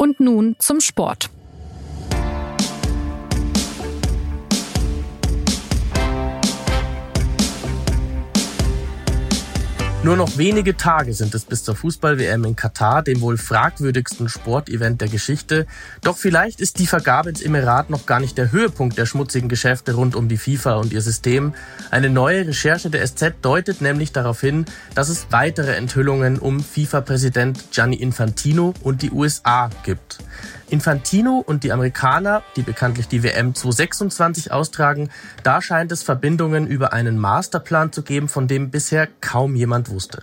Und nun zum Sport. Nur noch wenige Tage sind es bis zur Fußball-WM in Katar, dem wohl fragwürdigsten Sportevent der Geschichte. Doch vielleicht ist die Vergabe ins Emirat noch gar nicht der Höhepunkt der schmutzigen Geschäfte rund um die FIFA und ihr System. Eine neue Recherche der SZ deutet nämlich darauf hin, dass es weitere Enthüllungen um FIFA-Präsident Gianni Infantino und die USA gibt. Infantino und die Amerikaner, die bekanntlich die WM 2026 austragen, da scheint es Verbindungen über einen Masterplan zu geben, von dem bisher kaum jemand wusste.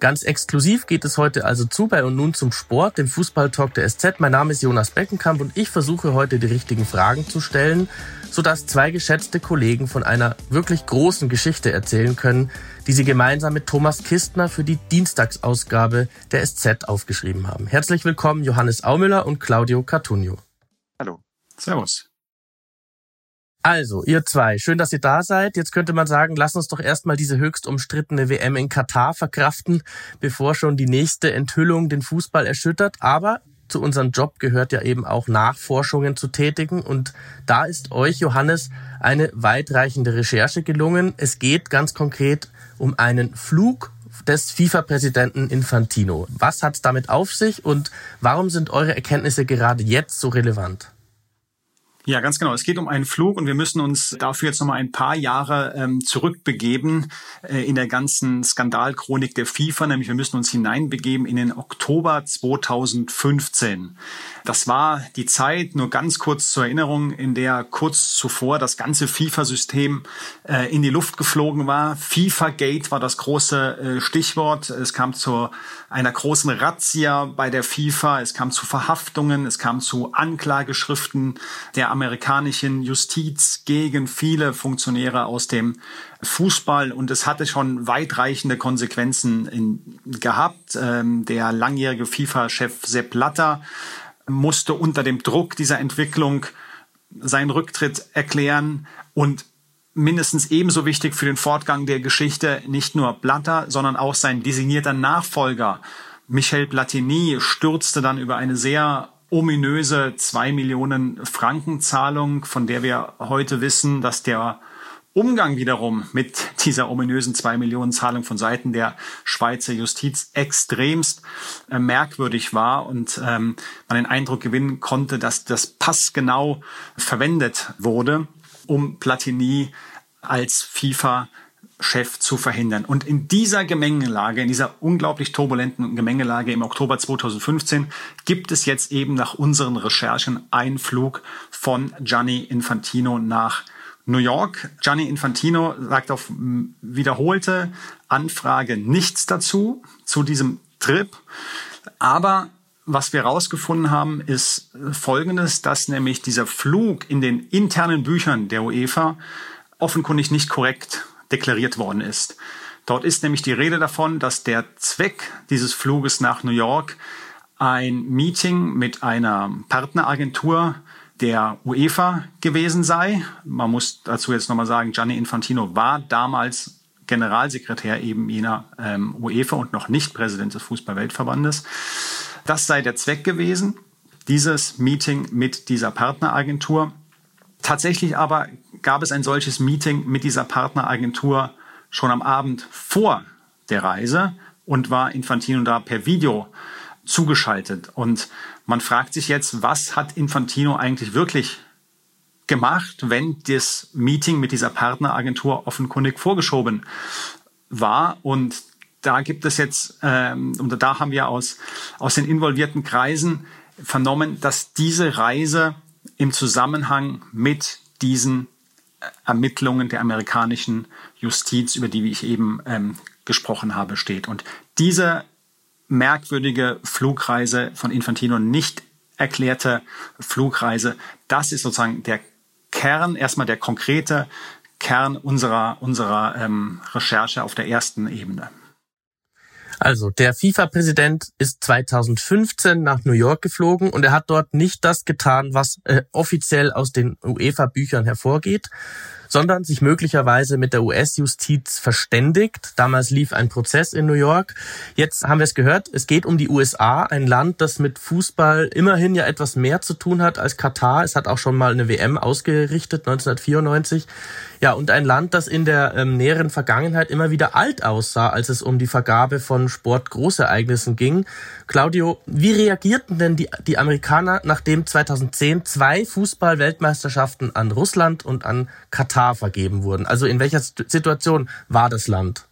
Ganz exklusiv geht es heute also zu bei und nun zum Sport, dem Fußballtalk der SZ. Mein Name ist Jonas Beckenkamp und ich versuche heute die richtigen Fragen zu stellen, sodass zwei geschätzte Kollegen von einer wirklich großen Geschichte erzählen können, die sie gemeinsam mit Thomas Kistner für die Dienstagsausgabe der SZ aufgeschrieben haben. Herzlich willkommen Johannes Aumüller und Claudio Cartunio. Hallo. Servus. Also, ihr zwei, schön, dass ihr da seid. Jetzt könnte man sagen, lasst uns doch erstmal diese höchst umstrittene WM in Katar verkraften, bevor schon die nächste Enthüllung den Fußball erschüttert. Aber zu unserem Job gehört ja eben auch Nachforschungen zu tätigen. Und da ist euch, Johannes, eine weitreichende Recherche gelungen. Es geht ganz konkret um einen Flug des FIFA-Präsidenten Infantino. Was hat es damit auf sich und warum sind eure Erkenntnisse gerade jetzt so relevant? Ja, ganz genau. Es geht um einen Flug und wir müssen uns dafür jetzt nochmal ein paar Jahre ähm, zurückbegeben äh, in der ganzen Skandalchronik der FIFA, nämlich wir müssen uns hineinbegeben in den Oktober 2015. Das war die Zeit, nur ganz kurz zur Erinnerung, in der kurz zuvor das ganze FIFA-System äh, in die Luft geflogen war. FIFA-Gate war das große äh, Stichwort. Es kam zu einer großen Razzia bei der FIFA, es kam zu Verhaftungen, es kam zu Anklageschriften der amerikanischen Justiz gegen viele Funktionäre aus dem Fußball und es hatte schon weitreichende Konsequenzen in, gehabt. Ähm, der langjährige FIFA-Chef Sepp Blatter musste unter dem Druck dieser Entwicklung seinen Rücktritt erklären und mindestens ebenso wichtig für den Fortgang der Geschichte nicht nur Blatter, sondern auch sein designierter Nachfolger Michel Platini stürzte dann über eine sehr ominöse zwei Millionen Franken Zahlung, von der wir heute wissen, dass der Umgang wiederum mit dieser ominösen zwei Millionen Zahlung von Seiten der Schweizer Justiz extremst äh, merkwürdig war und ähm, man den Eindruck gewinnen konnte, dass das passgenau verwendet wurde, um Platini als FIFA Chef zu verhindern. Und in dieser Gemengelage, in dieser unglaublich turbulenten Gemengelage im Oktober 2015 gibt es jetzt eben nach unseren Recherchen einen Flug von Gianni Infantino nach New York. Gianni Infantino sagt auf wiederholte Anfrage nichts dazu, zu diesem Trip. Aber was wir herausgefunden haben, ist Folgendes, dass nämlich dieser Flug in den internen Büchern der UEFA offenkundig nicht korrekt deklariert worden ist. Dort ist nämlich die Rede davon, dass der Zweck dieses Fluges nach New York ein Meeting mit einer Partneragentur der UEFA gewesen sei. Man muss dazu jetzt nochmal sagen, Gianni Infantino war damals Generalsekretär eben jener ähm, UEFA und noch nicht Präsident des Fußballweltverbandes. Das sei der Zweck gewesen, dieses Meeting mit dieser Partneragentur. Tatsächlich aber gab es ein solches Meeting mit dieser Partneragentur schon am Abend vor der Reise und war Infantino da per Video zugeschaltet. Und man fragt sich jetzt, was hat Infantino eigentlich wirklich gemacht, wenn das Meeting mit dieser Partneragentur offenkundig vorgeschoben war. Und da gibt es jetzt, ähm, und da haben wir aus, aus den involvierten Kreisen vernommen, dass diese Reise im Zusammenhang mit diesen Ermittlungen der amerikanischen Justiz, über die ich eben ähm, gesprochen habe, steht. Und diese merkwürdige Flugreise von Infantino, nicht erklärte Flugreise, das ist sozusagen der Kern, erstmal der konkrete Kern unserer, unserer ähm, Recherche auf der ersten Ebene. Also, der FIFA-Präsident ist 2015 nach New York geflogen und er hat dort nicht das getan, was äh, offiziell aus den UEFA-Büchern hervorgeht, sondern sich möglicherweise mit der US-Justiz verständigt. Damals lief ein Prozess in New York. Jetzt haben wir es gehört, es geht um die USA, ein Land, das mit Fußball immerhin ja etwas mehr zu tun hat als Katar. Es hat auch schon mal eine WM ausgerichtet, 1994. Ja, und ein Land, das in der ähm, näheren Vergangenheit immer wieder alt aussah, als es um die Vergabe von Sportgroßereignissen ging. Claudio, wie reagierten denn die, die Amerikaner, nachdem 2010 zwei Fußball-Weltmeisterschaften an Russland und an Katar vergeben wurden? Also in welcher Situation war das Land?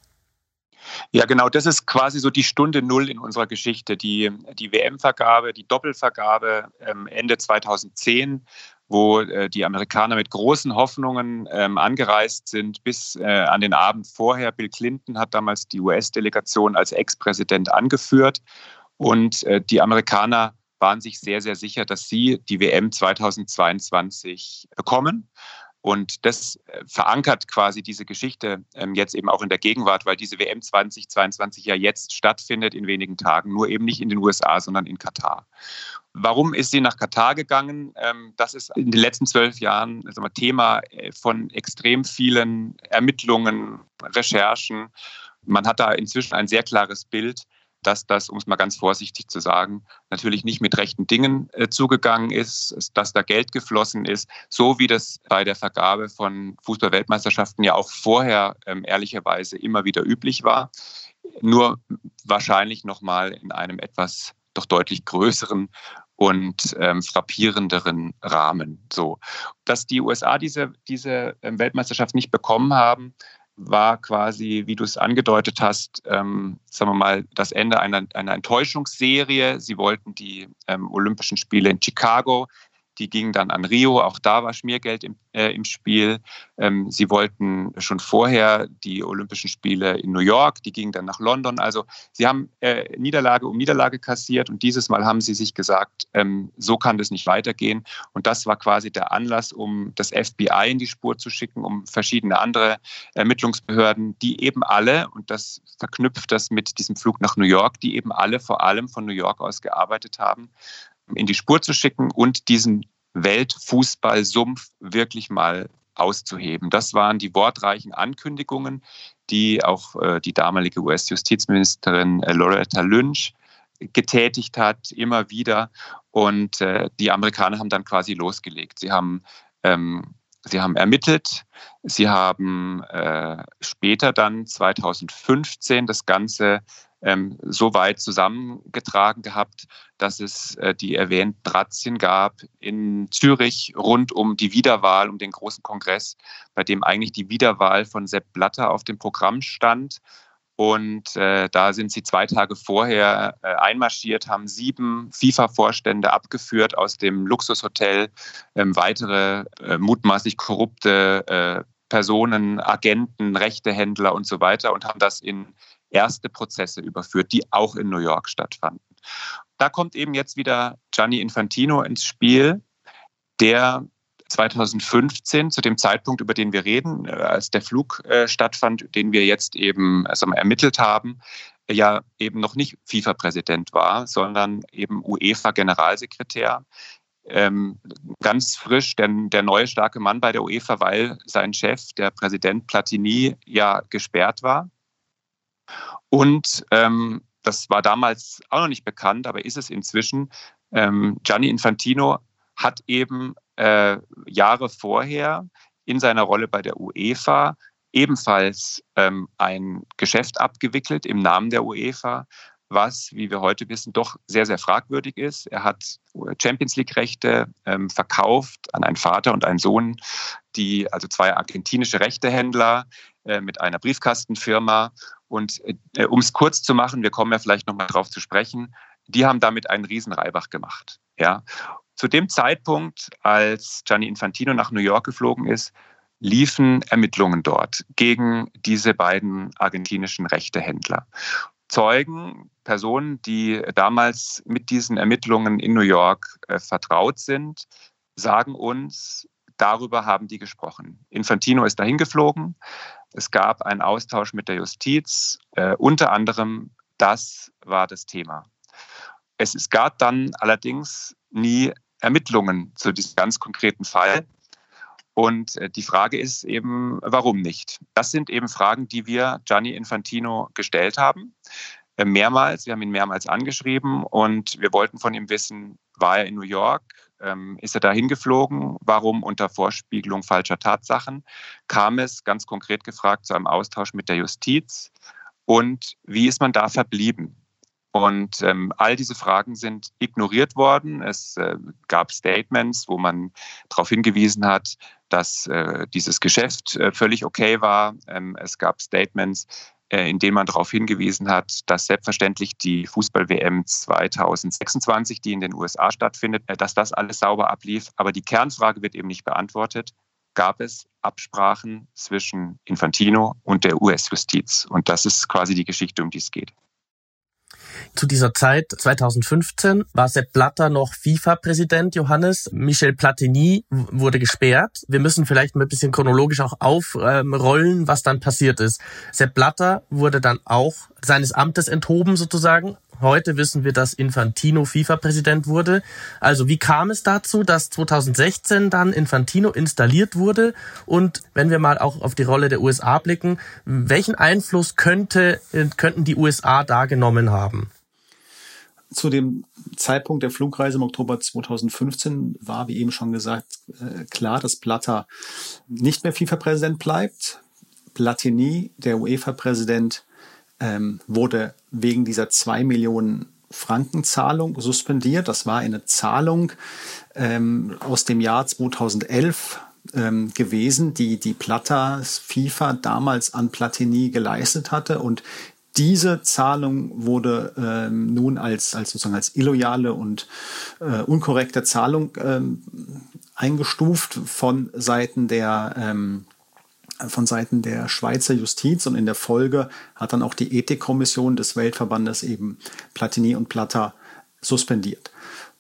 Ja, genau, das ist quasi so die Stunde Null in unserer Geschichte. Die, die WM-Vergabe, die Doppelvergabe ähm, Ende 2010 wo äh, die Amerikaner mit großen Hoffnungen ähm, angereist sind bis äh, an den Abend vorher. Bill Clinton hat damals die US-Delegation als Ex-Präsident angeführt und äh, die Amerikaner waren sich sehr, sehr sicher, dass sie die WM 2022 bekommen. Und das äh, verankert quasi diese Geschichte ähm, jetzt eben auch in der Gegenwart, weil diese WM 2022 ja jetzt stattfindet in wenigen Tagen, nur eben nicht in den USA, sondern in Katar. Warum ist sie nach Katar gegangen? Ähm, das ist in den letzten zwölf Jahren Thema äh, von extrem vielen Ermittlungen, Recherchen. Man hat da inzwischen ein sehr klares Bild dass das, um es mal ganz vorsichtig zu sagen, natürlich nicht mit rechten Dingen äh, zugegangen ist, dass da Geld geflossen ist, so wie das bei der Vergabe von Fußballweltmeisterschaften ja auch vorher ähm, ehrlicherweise immer wieder üblich war. Nur wahrscheinlich nochmal in einem etwas doch deutlich größeren und ähm, frappierenderen Rahmen. So, dass die USA diese, diese ähm, Weltmeisterschaft nicht bekommen haben, war quasi, wie du es angedeutet hast, ähm, sagen wir mal, das Ende einer, einer Enttäuschungsserie. Sie wollten die ähm, Olympischen Spiele in Chicago die gingen dann an Rio, auch da war Schmiergeld im, äh, im Spiel. Ähm, sie wollten schon vorher die Olympischen Spiele in New York, die gingen dann nach London. Also sie haben äh, Niederlage um Niederlage kassiert und dieses Mal haben sie sich gesagt, ähm, so kann das nicht weitergehen. Und das war quasi der Anlass, um das FBI in die Spur zu schicken, um verschiedene andere Ermittlungsbehörden, die eben alle, und das verknüpft das mit diesem Flug nach New York, die eben alle vor allem von New York aus gearbeitet haben, in die Spur zu schicken und diesen Weltfußballsumpf wirklich mal auszuheben. Das waren die wortreichen Ankündigungen, die auch äh, die damalige US-Justizministerin äh, Loretta Lynch getätigt hat, immer wieder. Und äh, die Amerikaner haben dann quasi losgelegt. Sie haben, ähm, sie haben ermittelt, sie haben äh, später dann 2015 das Ganze ähm, so weit zusammengetragen gehabt, dass es äh, die erwähnten Razzien gab in Zürich rund um die Wiederwahl, um den großen Kongress, bei dem eigentlich die Wiederwahl von Sepp Blatter auf dem Programm stand. Und äh, da sind sie zwei Tage vorher äh, einmarschiert, haben sieben FIFA-Vorstände abgeführt aus dem Luxushotel, ähm, weitere äh, mutmaßlich korrupte äh, Personen, Agenten, Rechtehändler und so weiter und haben das in erste Prozesse überführt, die auch in New York stattfanden. Da kommt eben jetzt wieder Gianni Infantino ins Spiel, der 2015, zu dem Zeitpunkt, über den wir reden, äh, als der Flug äh, stattfand, den wir jetzt eben also ermittelt haben, ja eben noch nicht FIFA-Präsident war, sondern eben UEFA-Generalsekretär. Ähm, ganz frisch der, der neue starke Mann bei der UEFA, weil sein Chef, der Präsident Platini, ja gesperrt war. Und ähm, das war damals auch noch nicht bekannt, aber ist es inzwischen. Ähm, Gianni Infantino hat eben äh, Jahre vorher in seiner Rolle bei der UEFA ebenfalls ähm, ein Geschäft abgewickelt im Namen der UEFA, was, wie wir heute wissen, doch sehr, sehr fragwürdig ist. Er hat Champions League-Rechte ähm, verkauft an einen Vater und einen Sohn, die also zwei argentinische Rechtehändler äh, mit einer Briefkastenfirma und äh, um es kurz zu machen, wir kommen ja vielleicht nochmal drauf zu sprechen, die haben damit einen riesen Reibach gemacht. Ja. Zu dem Zeitpunkt, als Gianni Infantino nach New York geflogen ist, liefen Ermittlungen dort gegen diese beiden argentinischen Rechtehändler. Zeugen, Personen, die damals mit diesen Ermittlungen in New York äh, vertraut sind, sagen uns, darüber haben die gesprochen. Infantino ist dahin geflogen, es gab einen Austausch mit der Justiz. Äh, unter anderem das war das Thema. Es, gab dann allerdings nie Ermittlungen zu diesem ganz konkreten Fall. Und äh, die Frage ist eben, warum nicht? Das sind eben Fragen, die wir Gianni Infantino gestellt haben. Äh, mehrmals, wir haben ihn mehrmals angeschrieben und wir wollten von ihm wissen, war er in New York? Ähm, ist er da hingeflogen? Warum unter Vorspiegelung falscher Tatsachen? Kam es, ganz konkret gefragt, zu einem Austausch mit der Justiz? Und wie ist man da verblieben? Und ähm, all diese Fragen sind ignoriert worden. Es äh, gab Statements, wo man darauf hingewiesen hat, dass äh, dieses Geschäft äh, völlig okay war. Ähm, es gab Statements, in denen man darauf hingewiesen hat, dass selbstverständlich die Fußball-WM 2026, die in den USA stattfindet, äh, dass das alles sauber ablief. Aber die Kernfrage wird eben nicht beantwortet. Gab es Absprachen zwischen Infantino und der US-Justiz? Und das ist quasi die Geschichte, um die es geht. Zu dieser Zeit, 2015, war Sepp Blatter noch FIFA-Präsident, Johannes. Michel Platini wurde gesperrt. Wir müssen vielleicht mal ein bisschen chronologisch auch aufrollen, was dann passiert ist. Sepp Blatter wurde dann auch seines Amtes enthoben sozusagen. Heute wissen wir, dass Infantino FIFA-Präsident wurde. Also wie kam es dazu, dass 2016 dann Infantino installiert wurde? Und wenn wir mal auch auf die Rolle der USA blicken, welchen Einfluss könnte, könnten die USA da genommen haben? Zu dem Zeitpunkt der Flugreise im Oktober 2015 war, wie eben schon gesagt, äh, klar, dass Blatter nicht mehr FIFA-Präsident bleibt. Platini, der UEFA-Präsident, ähm, wurde wegen dieser zwei Millionen Frankenzahlung suspendiert. Das war eine Zahlung ähm, aus dem Jahr 2011 ähm, gewesen, die die Plata FIFA damals an Platini geleistet hatte und diese Zahlung wurde ähm, nun als, als sozusagen als illoyale und äh, unkorrekte Zahlung ähm, eingestuft von Seiten der ähm, von Seiten der Schweizer Justiz und in der Folge hat dann auch die Ethikkommission des Weltverbandes eben Platini und Plata suspendiert.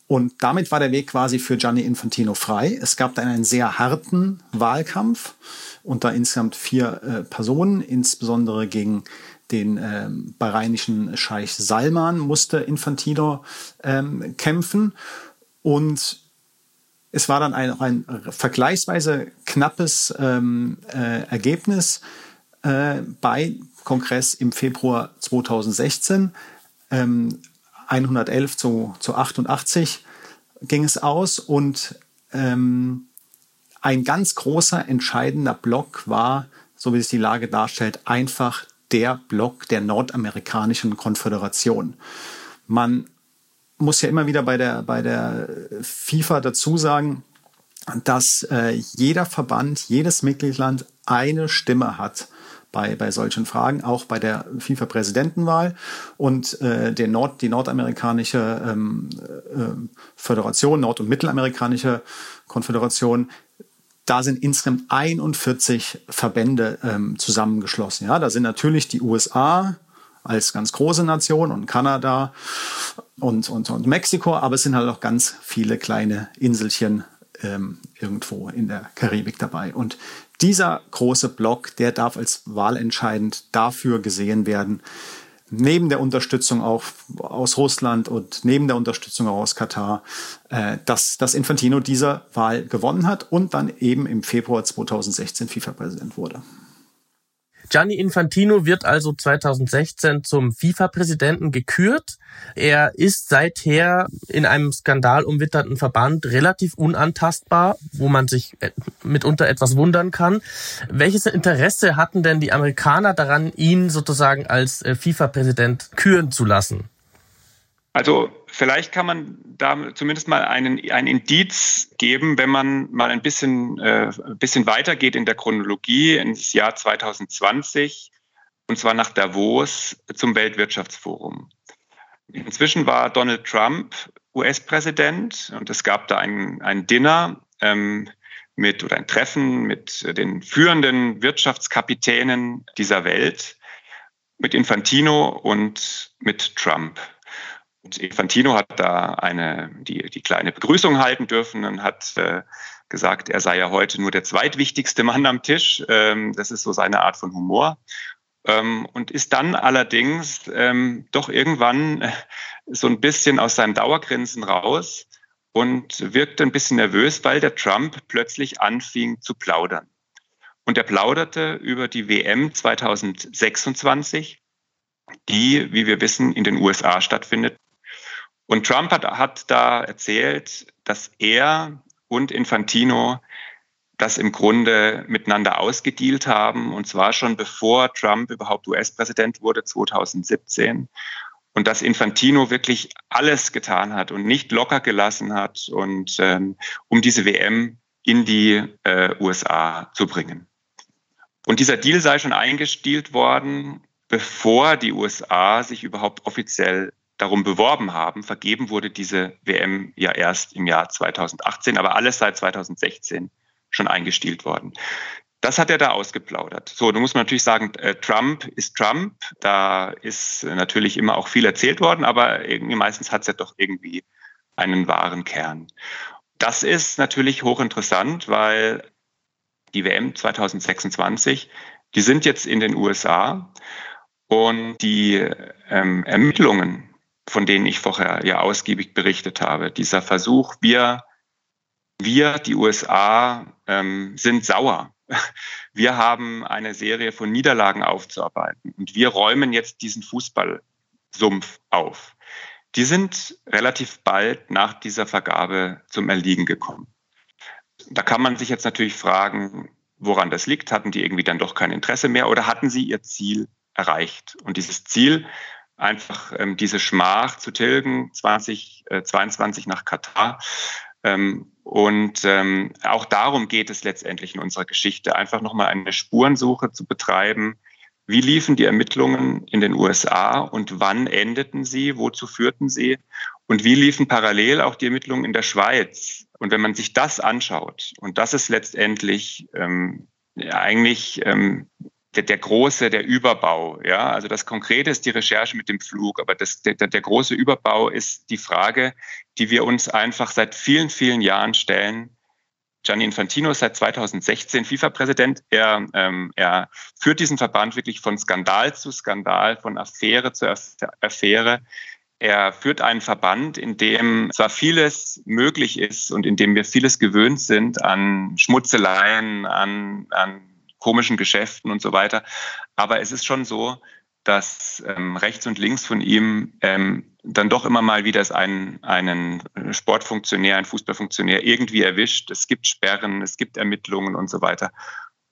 Und damit war der Weg quasi für Gianni Infantino frei. Es gab dann einen sehr harten Wahlkampf unter insgesamt vier äh, Personen, insbesondere gegen den äh, bahrainischen Scheich Salman musste Infantino ähm, kämpfen. Und es war dann ein, ein vergleichsweise knappes ähm, äh, Ergebnis äh, bei Kongress im Februar 2016. Ähm, 111 zu, zu 88 ging es aus und ähm, ein ganz großer entscheidender Block war, so wie sich die Lage darstellt, einfach der Block der nordamerikanischen Konföderation. Man muss ja immer wieder bei der, bei der FIFA dazu sagen, dass äh, jeder Verband, jedes Mitgliedsland eine Stimme hat bei, bei solchen Fragen, auch bei der FIFA-Präsidentenwahl. Und äh, der Nord, die nordamerikanische ähm, äh, Föderation, nord- und mittelamerikanische Konföderation, da sind insgesamt 41 Verbände ähm, zusammengeschlossen. Ja, da sind natürlich die USA, als ganz große Nation und Kanada und, und, und Mexiko, aber es sind halt auch ganz viele kleine Inselchen ähm, irgendwo in der Karibik dabei. Und dieser große Block, der darf als wahlentscheidend dafür gesehen werden, neben der Unterstützung auch aus Russland und neben der Unterstützung auch aus Katar, äh, dass, dass Infantino diese Wahl gewonnen hat und dann eben im Februar 2016 FIFA-Präsident wurde. Gianni Infantino wird also 2016 zum FIFA-Präsidenten gekürt. Er ist seither in einem skandalumwitterten Verband relativ unantastbar, wo man sich äh, mitunter etwas wundern kann. Welches Interesse hatten denn die Amerikaner daran, ihn sozusagen als äh, FIFA-Präsident küren zu lassen? Also vielleicht kann man da zumindest mal einen, ein Indiz geben, wenn man mal ein bisschen, äh, ein bisschen weitergeht in der Chronologie ins Jahr 2020 und zwar nach Davos zum Weltwirtschaftsforum. Inzwischen war Donald Trump US-Präsident und es gab da ein, ein Dinner ähm, mit oder ein Treffen mit den führenden Wirtschaftskapitänen dieser Welt, mit Infantino und mit Trump. Und Infantino hat da eine, die, die kleine Begrüßung halten dürfen und hat äh, gesagt, er sei ja heute nur der zweitwichtigste Mann am Tisch. Ähm, das ist so seine Art von Humor. Ähm, und ist dann allerdings ähm, doch irgendwann äh, so ein bisschen aus seinem Dauergrinsen raus und wirkte ein bisschen nervös, weil der Trump plötzlich anfing zu plaudern. Und er plauderte über die WM 2026, die, wie wir wissen, in den USA stattfindet. Und Trump hat, hat da erzählt, dass er und Infantino das im Grunde miteinander ausgedealt haben, und zwar schon bevor Trump überhaupt US-Präsident wurde, 2017. Und dass Infantino wirklich alles getan hat und nicht locker gelassen hat, und, ähm, um diese WM in die äh, USA zu bringen. Und dieser Deal sei schon eingestielt worden, bevor die USA sich überhaupt offiziell darum beworben haben. Vergeben wurde diese WM ja erst im Jahr 2018, aber alles seit 2016 schon eingestielt worden. Das hat er da ausgeplaudert. So, da muss man natürlich sagen, äh, Trump ist Trump. Da ist natürlich immer auch viel erzählt worden, aber irgendwie meistens hat es ja doch irgendwie einen wahren Kern. Das ist natürlich hochinteressant, weil die WM 2026, die sind jetzt in den USA und die ähm, Ermittlungen, von denen ich vorher ja ausgiebig berichtet habe, dieser Versuch, wir, wir, die USA, ähm, sind sauer. Wir haben eine Serie von Niederlagen aufzuarbeiten und wir räumen jetzt diesen Fußballsumpf auf. Die sind relativ bald nach dieser Vergabe zum Erliegen gekommen. Da kann man sich jetzt natürlich fragen, woran das liegt. Hatten die irgendwie dann doch kein Interesse mehr oder hatten sie ihr Ziel erreicht? Und dieses Ziel, einfach ähm, diese Schmach zu tilgen, 2022 äh, nach Katar. Ähm, und ähm, auch darum geht es letztendlich in unserer Geschichte, einfach nochmal eine Spurensuche zu betreiben. Wie liefen die Ermittlungen in den USA und wann endeten sie? Wozu führten sie? Und wie liefen parallel auch die Ermittlungen in der Schweiz? Und wenn man sich das anschaut, und das ist letztendlich ähm, ja, eigentlich ähm, der, der große, der Überbau. Ja, also das Konkrete ist die Recherche mit dem Flug, aber das, der, der große Überbau ist die Frage, die wir uns einfach seit vielen, vielen Jahren stellen. Gianni Infantino ist seit 2016 FIFA-Präsident. Er, ähm, er führt diesen Verband wirklich von Skandal zu Skandal, von Affäre zu Affäre. Er führt einen Verband, in dem zwar vieles möglich ist und in dem wir vieles gewöhnt sind an Schmutzeleien, an, an komischen Geschäften und so weiter. Aber es ist schon so, dass ähm, rechts und links von ihm ähm, dann doch immer mal wieder einen, einen Sportfunktionär, einen Fußballfunktionär irgendwie erwischt. Es gibt Sperren, es gibt Ermittlungen und so weiter.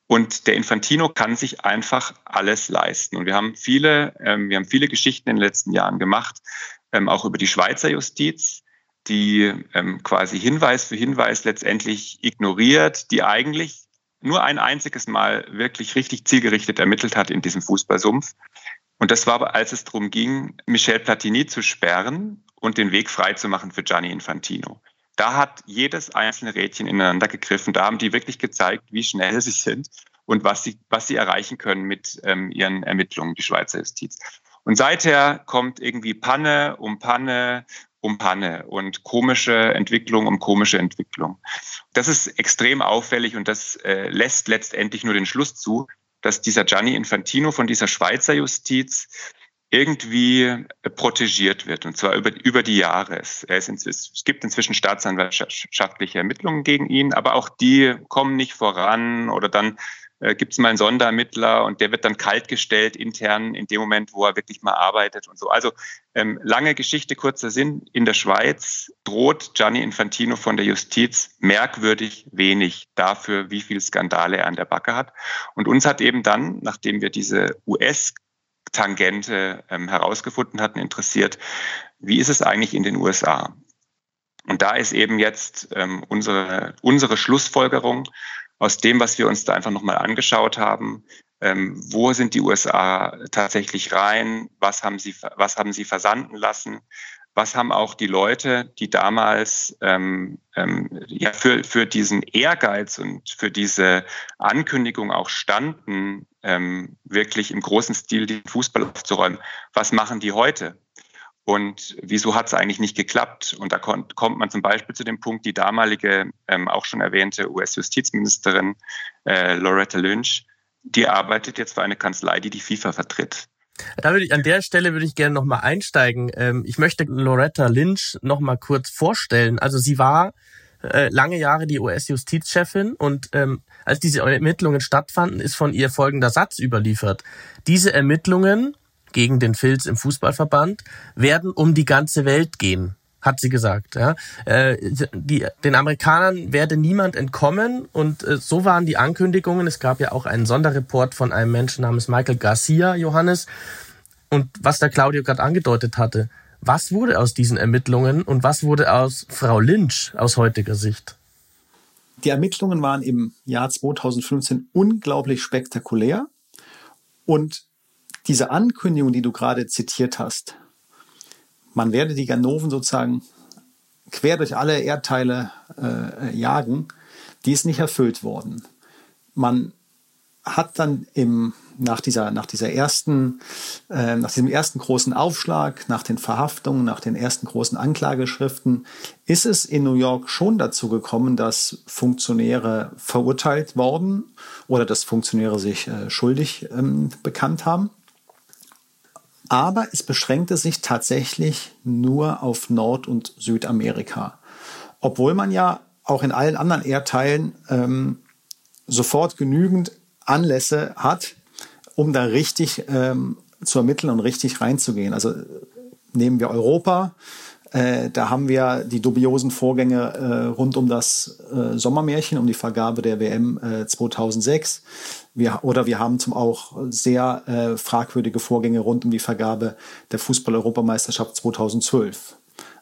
Und der Infantino kann sich einfach alles leisten. Und wir haben viele, ähm, wir haben viele Geschichten in den letzten Jahren gemacht, ähm, auch über die Schweizer Justiz, die ähm, quasi Hinweis für Hinweis letztendlich ignoriert, die eigentlich nur ein einziges Mal wirklich richtig zielgerichtet ermittelt hat in diesem Fußballsumpf. Und das war, als es darum ging, Michel Platini zu sperren und den Weg freizumachen für Gianni Infantino. Da hat jedes einzelne Rädchen ineinander gegriffen. Da haben die wirklich gezeigt, wie schnell sie sind und was sie, was sie erreichen können mit ähm, ihren Ermittlungen, die Schweizer Justiz. Und seither kommt irgendwie Panne um Panne um Panne und komische Entwicklung um komische Entwicklung. Das ist extrem auffällig und das äh, lässt letztendlich nur den Schluss zu, dass dieser Gianni Infantino von dieser Schweizer Justiz irgendwie äh, protegiert wird, und zwar über, über die Jahre. Es, es gibt inzwischen staatsanwaltschaftliche Ermittlungen gegen ihn, aber auch die kommen nicht voran oder dann äh, gibt es mal einen Sonderermittler und der wird dann kaltgestellt intern in dem Moment, wo er wirklich mal arbeitet und so. Also ähm, lange Geschichte, kurzer Sinn. In der Schweiz droht Gianni Infantino von der Justiz merkwürdig wenig dafür, wie viele Skandale er an der Backe hat. Und uns hat eben dann, nachdem wir diese US Tangente ähm, herausgefunden hatten, interessiert, wie ist es eigentlich in den USA? Und da ist eben jetzt ähm, unsere, unsere Schlussfolgerung, aus dem, was wir uns da einfach nochmal angeschaut haben, ähm, wo sind die USA tatsächlich rein, was haben sie, was haben sie versanden lassen, was haben auch die Leute, die damals ähm, ähm, ja für, für diesen Ehrgeiz und für diese Ankündigung auch standen, ähm, wirklich im großen Stil den Fußball aufzuräumen, was machen die heute? Und wieso hat es eigentlich nicht geklappt? Und da kommt, kommt man zum Beispiel zu dem Punkt, die damalige, ähm, auch schon erwähnte US-Justizministerin äh, Loretta Lynch, die arbeitet jetzt für eine Kanzlei, die die FIFA vertritt. Da würde ich, an der Stelle würde ich gerne nochmal einsteigen. Ähm, ich möchte Loretta Lynch nochmal kurz vorstellen. Also sie war äh, lange Jahre die US-Justizchefin und ähm, als diese Ermittlungen stattfanden, ist von ihr folgender Satz überliefert. Diese Ermittlungen gegen den Filz im Fußballverband werden um die ganze Welt gehen hat sie gesagt. Ja. Äh, die, den Amerikanern werde niemand entkommen und äh, so waren die Ankündigungen. Es gab ja auch einen Sonderreport von einem Menschen namens Michael Garcia, Johannes. Und was der Claudio gerade angedeutet hatte, was wurde aus diesen Ermittlungen und was wurde aus Frau Lynch aus heutiger Sicht? Die Ermittlungen waren im Jahr 2015 unglaublich spektakulär und diese Ankündigung, die du gerade zitiert hast, man werde die Ganoven sozusagen quer durch alle Erdteile äh, jagen, die ist nicht erfüllt worden. Man hat dann im, nach, dieser, nach, dieser ersten, äh, nach diesem ersten großen Aufschlag, nach den Verhaftungen, nach den ersten großen Anklageschriften, ist es in New York schon dazu gekommen, dass Funktionäre verurteilt worden oder dass Funktionäre sich äh, schuldig ähm, bekannt haben. Aber es beschränkte sich tatsächlich nur auf Nord- und Südamerika. Obwohl man ja auch in allen anderen Erdteilen ähm, sofort genügend Anlässe hat, um da richtig ähm, zu ermitteln und richtig reinzugehen. Also nehmen wir Europa, äh, da haben wir die dubiosen Vorgänge äh, rund um das äh, Sommermärchen, um die Vergabe der WM 2006. Äh, wir, oder wir haben zum auch sehr äh, fragwürdige Vorgänge rund um die Vergabe der Fußball-Europameisterschaft 2012.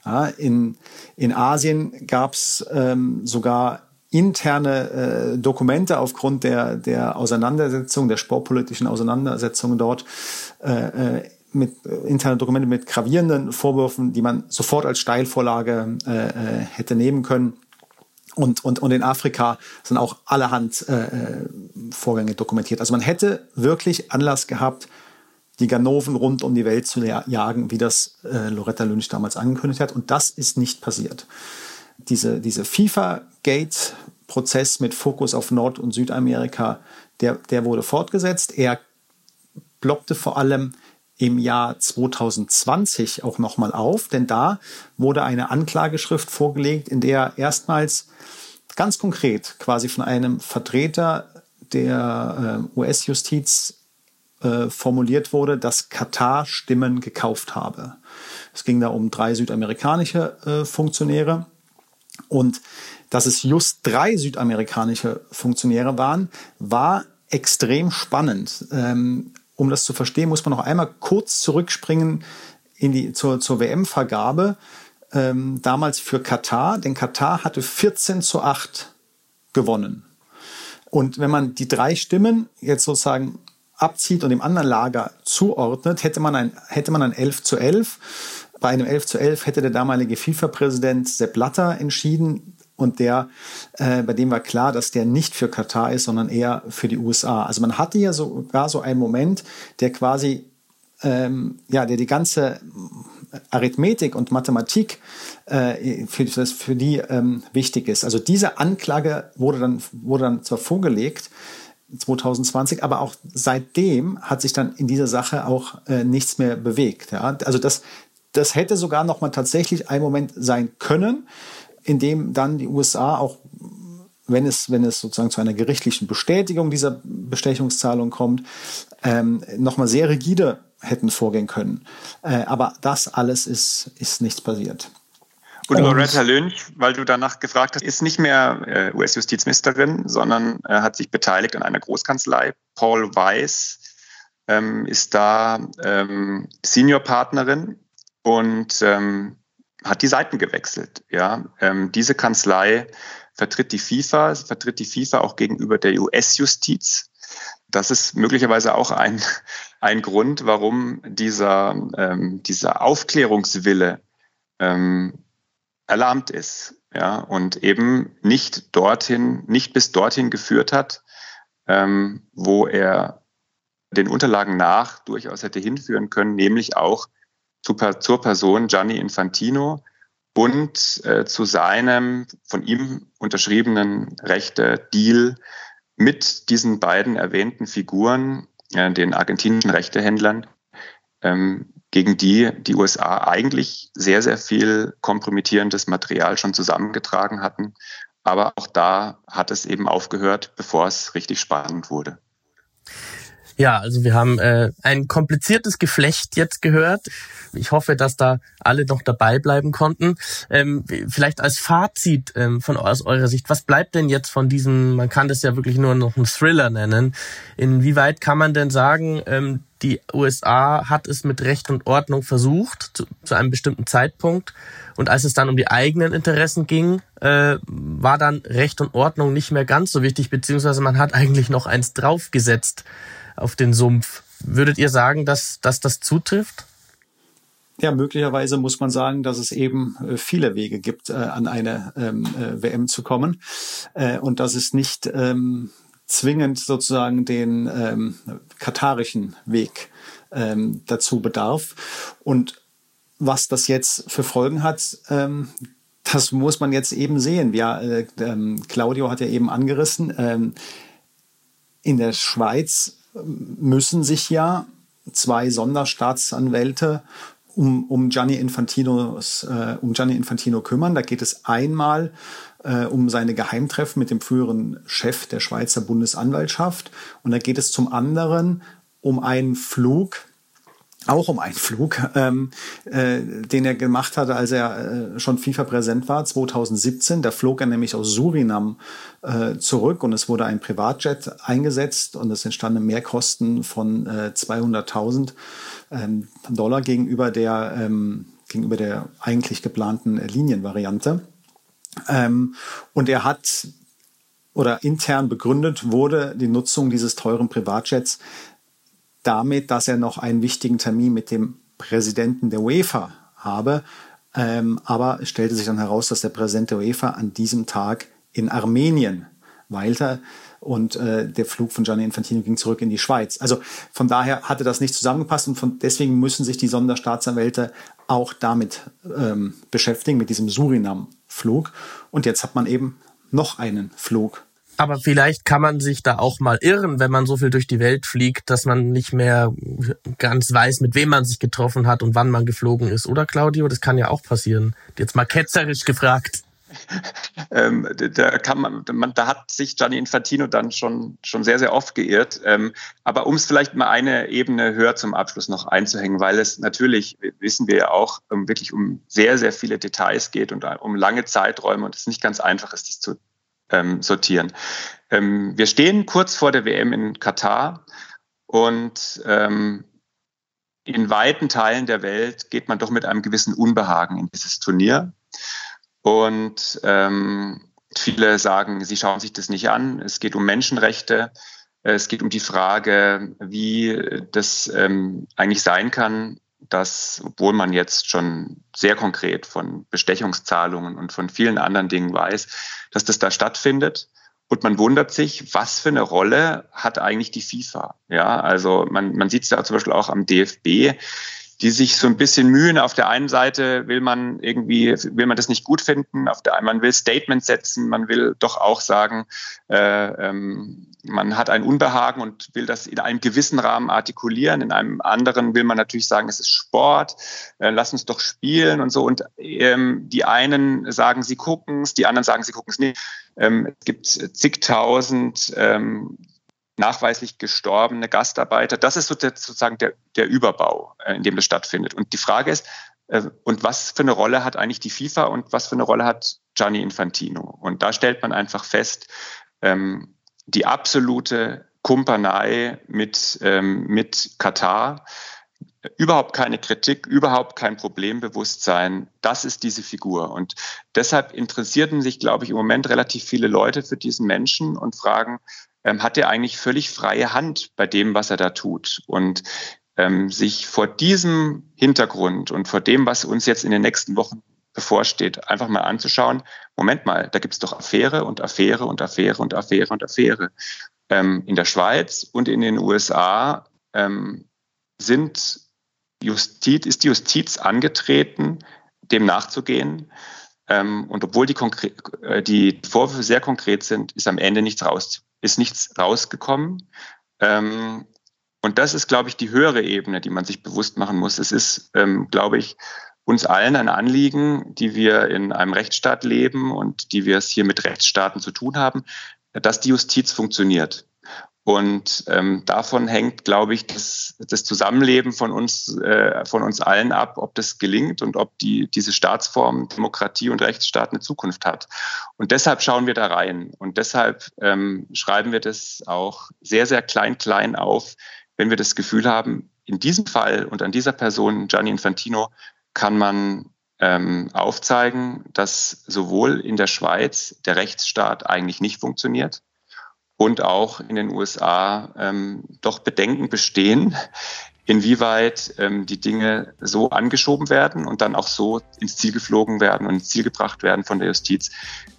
Ja, in, in Asien gab es ähm, sogar interne äh, Dokumente aufgrund der, der Auseinandersetzung, der sportpolitischen Auseinandersetzungen dort, äh mit äh, interne Dokumente mit gravierenden Vorwürfen, die man sofort als Steilvorlage äh, äh, hätte nehmen können. Und, und, und in Afrika sind auch allerhand äh, äh, Vorgänge dokumentiert. Also man hätte wirklich Anlass gehabt, die Ganoven rund um die Welt zu jagen, wie das äh, Loretta Lynch damals angekündigt hat. Und das ist nicht passiert. Diese, diese FIFA-Gate-Prozess mit Fokus auf Nord- und Südamerika, der, der wurde fortgesetzt. Er blockte vor allem im Jahr 2020 auch nochmal auf, denn da wurde eine Anklageschrift vorgelegt, in der erstmals ganz konkret quasi von einem Vertreter der äh, US-Justiz äh, formuliert wurde, dass Katar Stimmen gekauft habe. Es ging da um drei südamerikanische äh, Funktionäre und dass es just drei südamerikanische Funktionäre waren, war extrem spannend. Ähm, um das zu verstehen, muss man noch einmal kurz zurückspringen in die, zur, zur WM-Vergabe. Ähm, damals für Katar, denn Katar hatte 14 zu 8 gewonnen. Und wenn man die drei Stimmen jetzt sozusagen abzieht und dem anderen Lager zuordnet, hätte man ein, hätte man ein 11 zu 11. Bei einem 11 zu 11 hätte der damalige FIFA-Präsident Sepp Blatter entschieden, und der, äh, bei dem war klar, dass der nicht für Katar ist, sondern eher für die USA. Also man hatte ja sogar so einen Moment, der quasi, ähm, ja, der die ganze Arithmetik und Mathematik äh, für, für die ähm, wichtig ist. Also diese Anklage wurde dann, wurde dann zwar vorgelegt, 2020, aber auch seitdem hat sich dann in dieser Sache auch äh, nichts mehr bewegt. Ja? Also das, das hätte sogar noch mal tatsächlich ein Moment sein können, in dem dann die USA auch wenn es, wenn es sozusagen zu einer gerichtlichen Bestätigung dieser Bestechungszahlung kommt, ähm, nochmal sehr rigide hätten vorgehen können. Äh, aber das alles ist, ist nichts passiert. Und, Und Loretta Lynch, weil du danach gefragt hast, ist nicht mehr äh, US-Justizministerin, sondern äh, hat sich beteiligt an einer Großkanzlei. Paul Weiss ähm, ist da ähm, Seniorpartnerin und ähm, hat die Seiten gewechselt. Ja, ähm, diese Kanzlei vertritt die FIFA, vertritt die FIFA auch gegenüber der US-Justiz. Das ist möglicherweise auch ein, ein Grund, warum dieser, ähm, dieser Aufklärungswille ähm, erlahmt ist. Ja, und eben nicht dorthin, nicht bis dorthin geführt hat, ähm, wo er den Unterlagen nach durchaus hätte hinführen können, nämlich auch zu, zur Person Gianni Infantino und äh, zu seinem von ihm unterschriebenen Rechte-Deal mit diesen beiden erwähnten Figuren, äh, den argentinischen Rechtehändlern, ähm, gegen die die USA eigentlich sehr, sehr viel kompromittierendes Material schon zusammengetragen hatten. Aber auch da hat es eben aufgehört, bevor es richtig spannend wurde. Ja, also wir haben äh, ein kompliziertes Geflecht jetzt gehört. Ich hoffe, dass da alle noch dabei bleiben konnten. Ähm, vielleicht als Fazit ähm, von aus eurer Sicht, was bleibt denn jetzt von diesem, man kann das ja wirklich nur noch einen Thriller nennen. Inwieweit kann man denn sagen, ähm, die USA hat es mit Recht und Ordnung versucht, zu, zu einem bestimmten Zeitpunkt. Und als es dann um die eigenen Interessen ging, äh, war dann Recht und Ordnung nicht mehr ganz so wichtig, beziehungsweise man hat eigentlich noch eins draufgesetzt auf den Sumpf. Würdet ihr sagen, dass, dass das zutrifft? Ja, möglicherweise muss man sagen, dass es eben äh, viele Wege gibt, äh, an eine ähm, äh, WM zu kommen und dass es nicht ähm, zwingend sozusagen den ähm, katarischen Weg dazu bedarf. Und was das jetzt für Folgen hat, das muss man jetzt eben sehen. Ja, Claudio hat ja eben angerissen, in der Schweiz müssen sich ja zwei Sonderstaatsanwälte um, um Gianni Infantinos, äh, um Gianni Infantino kümmern. Da geht es einmal äh, um seine Geheimtreffen mit dem früheren Chef der Schweizer Bundesanwaltschaft und da geht es zum anderen um einen Flug auch um einen Flug, ähm, äh, den er gemacht hatte, als er äh, schon FIFA präsent war, 2017. Da flog er nämlich aus Surinam äh, zurück und es wurde ein Privatjet eingesetzt und es entstanden Mehrkosten von äh, 200.000 ähm, Dollar gegenüber der, ähm, gegenüber der eigentlich geplanten Linienvariante. Ähm, und er hat oder intern begründet wurde die Nutzung dieses teuren Privatjets damit, dass er noch einen wichtigen Termin mit dem Präsidenten der UEFA habe. Ähm, aber es stellte sich dann heraus, dass der Präsident der UEFA an diesem Tag in Armenien weilte und äh, der Flug von Gianni Infantino ging zurück in die Schweiz. Also von daher hatte das nicht zusammengepasst und von, deswegen müssen sich die Sonderstaatsanwälte auch damit ähm, beschäftigen, mit diesem Surinam-Flug. Und jetzt hat man eben noch einen Flug aber vielleicht kann man sich da auch mal irren, wenn man so viel durch die Welt fliegt, dass man nicht mehr ganz weiß, mit wem man sich getroffen hat und wann man geflogen ist. Oder Claudio, das kann ja auch passieren. Jetzt mal ketzerisch gefragt. Ähm, da man, man, da hat sich Gianni Infantino dann schon, schon sehr, sehr oft geirrt. Ähm, aber um es vielleicht mal eine Ebene höher zum Abschluss noch einzuhängen, weil es natürlich, wissen wir ja auch, um, wirklich um sehr, sehr viele Details geht und um lange Zeiträume und es nicht ganz einfach ist, das zu ähm, sortieren. Ähm, wir stehen kurz vor der WM in Katar und ähm, in weiten Teilen der Welt geht man doch mit einem gewissen Unbehagen in dieses Turnier. Und ähm, viele sagen, sie schauen sich das nicht an. Es geht um Menschenrechte. Es geht um die Frage, wie das ähm, eigentlich sein kann, dass, obwohl man jetzt schon sehr konkret von Bestechungszahlungen und von vielen anderen Dingen weiß, dass das da stattfindet. Und man wundert sich, was für eine Rolle hat eigentlich die FIFA? Ja, also man, man sieht es ja zum Beispiel auch am DFB die sich so ein bisschen mühen. Auf der einen Seite will man irgendwie, will man das nicht gut finden, auf der man will Statements setzen, man will doch auch sagen, äh, ähm, man hat ein Unbehagen und will das in einem gewissen Rahmen artikulieren. In einem anderen will man natürlich sagen, es ist Sport, äh, lass uns doch spielen und so. Und ähm, die einen sagen, sie gucken es, die anderen sagen, sie gucken es nicht. Ähm, es gibt zigtausend ähm, nachweislich gestorbene Gastarbeiter. Das ist sozusagen der, der Überbau, äh, in dem das stattfindet. Und die Frage ist, äh, und was für eine Rolle hat eigentlich die FIFA und was für eine Rolle hat Gianni Infantino? Und da stellt man einfach fest, ähm, die absolute Kumpanei mit, ähm, mit Katar, überhaupt keine Kritik, überhaupt kein Problembewusstsein. Das ist diese Figur. Und deshalb interessierten sich, glaube ich, im Moment relativ viele Leute für diesen Menschen und fragen, ähm, hat er eigentlich völlig freie Hand bei dem, was er da tut. Und ähm, sich vor diesem Hintergrund und vor dem, was uns jetzt in den nächsten Wochen bevorsteht, einfach mal anzuschauen, Moment mal, da gibt's doch Affäre und Affäre und Affäre und Affäre und Affäre. Ähm, in der Schweiz und in den USA ähm, sind Justiz, ist die Justiz angetreten, dem nachzugehen. Ähm, und obwohl die, äh, die Vorwürfe sehr konkret sind, ist am Ende nichts raus ist nichts rausgekommen. Ähm, Und das ist, glaube ich, die höhere Ebene, die man sich bewusst machen muss. Es ist, ähm, glaube ich, uns allen ein Anliegen, die wir in einem Rechtsstaat leben und die wir es hier mit Rechtsstaaten zu tun haben, dass die Justiz funktioniert. Und ähm, davon hängt, glaube ich, das, das Zusammenleben von uns, äh, von uns allen ab, ob das gelingt und ob die, diese Staatsform Demokratie und Rechtsstaat eine Zukunft hat. Und deshalb schauen wir da rein. Und deshalb ähm, schreiben wir das auch sehr, sehr klein, klein auf, wenn wir das Gefühl haben, in diesem Fall und an dieser Person, Gianni Infantino, kann man ähm, aufzeigen, dass sowohl in der Schweiz der Rechtsstaat eigentlich nicht funktioniert und auch in den USA ähm, doch Bedenken bestehen, inwieweit ähm, die Dinge so angeschoben werden und dann auch so ins Ziel geflogen werden und ins Ziel gebracht werden von der Justiz,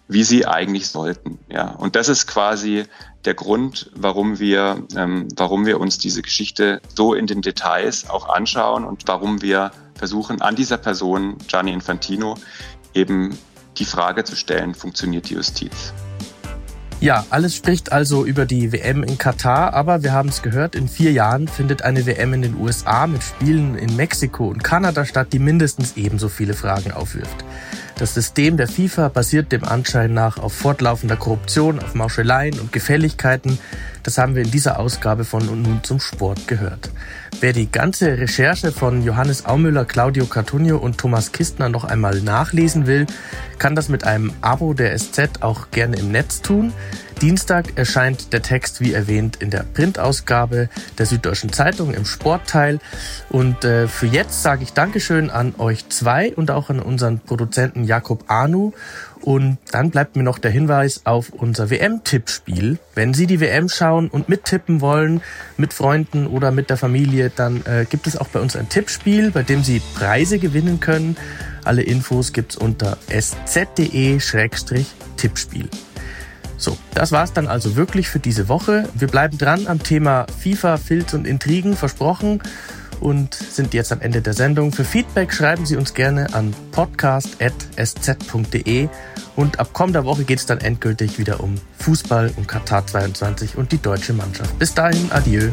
wie sie eigentlich sollten. Ja, und das ist quasi der Grund, warum wir, ähm, warum wir uns diese Geschichte so in den Details auch anschauen und warum wir versuchen, an dieser Person, Gianni Infantino, eben die Frage zu stellen, funktioniert die Justiz? Ja, alles spricht also über die WM in Katar, aber wir haben es gehört, in vier Jahren findet eine WM in den USA mit Spielen in Mexiko und Kanada statt, die mindestens ebenso viele Fragen aufwirft. Das System der FIFA basiert dem Anschein nach auf fortlaufender Korruption, auf Mauscheleien und Gefälligkeiten. Das haben wir in dieser Ausgabe von Und nun zum Sport gehört. Wer die ganze Recherche von Johannes Aumüller, Claudio Cartunio und Thomas Kistner noch einmal nachlesen will, kann das mit einem Abo der SZ auch gerne im Netz tun. Dienstag erscheint der Text, wie erwähnt, in der Printausgabe der Süddeutschen Zeitung im Sportteil. Und äh, für jetzt sage ich Dankeschön an euch zwei und auch an unseren Produzenten Jakob Anu. Und dann bleibt mir noch der Hinweis auf unser WM-Tippspiel. Wenn Sie die WM schauen und mittippen wollen, mit Freunden oder mit der Familie, dann äh, gibt es auch bei uns ein Tippspiel, bei dem Sie Preise gewinnen können. Alle Infos gibt's unter sz.de-tippspiel. So, das war's dann also wirklich für diese Woche. Wir bleiben dran am Thema FIFA, Filz und Intrigen, versprochen, und sind jetzt am Ende der Sendung. Für Feedback schreiben Sie uns gerne an podcast.sz.de und ab kommender Woche geht es dann endgültig wieder um Fußball, um Katar 22 und die deutsche Mannschaft. Bis dahin, adieu.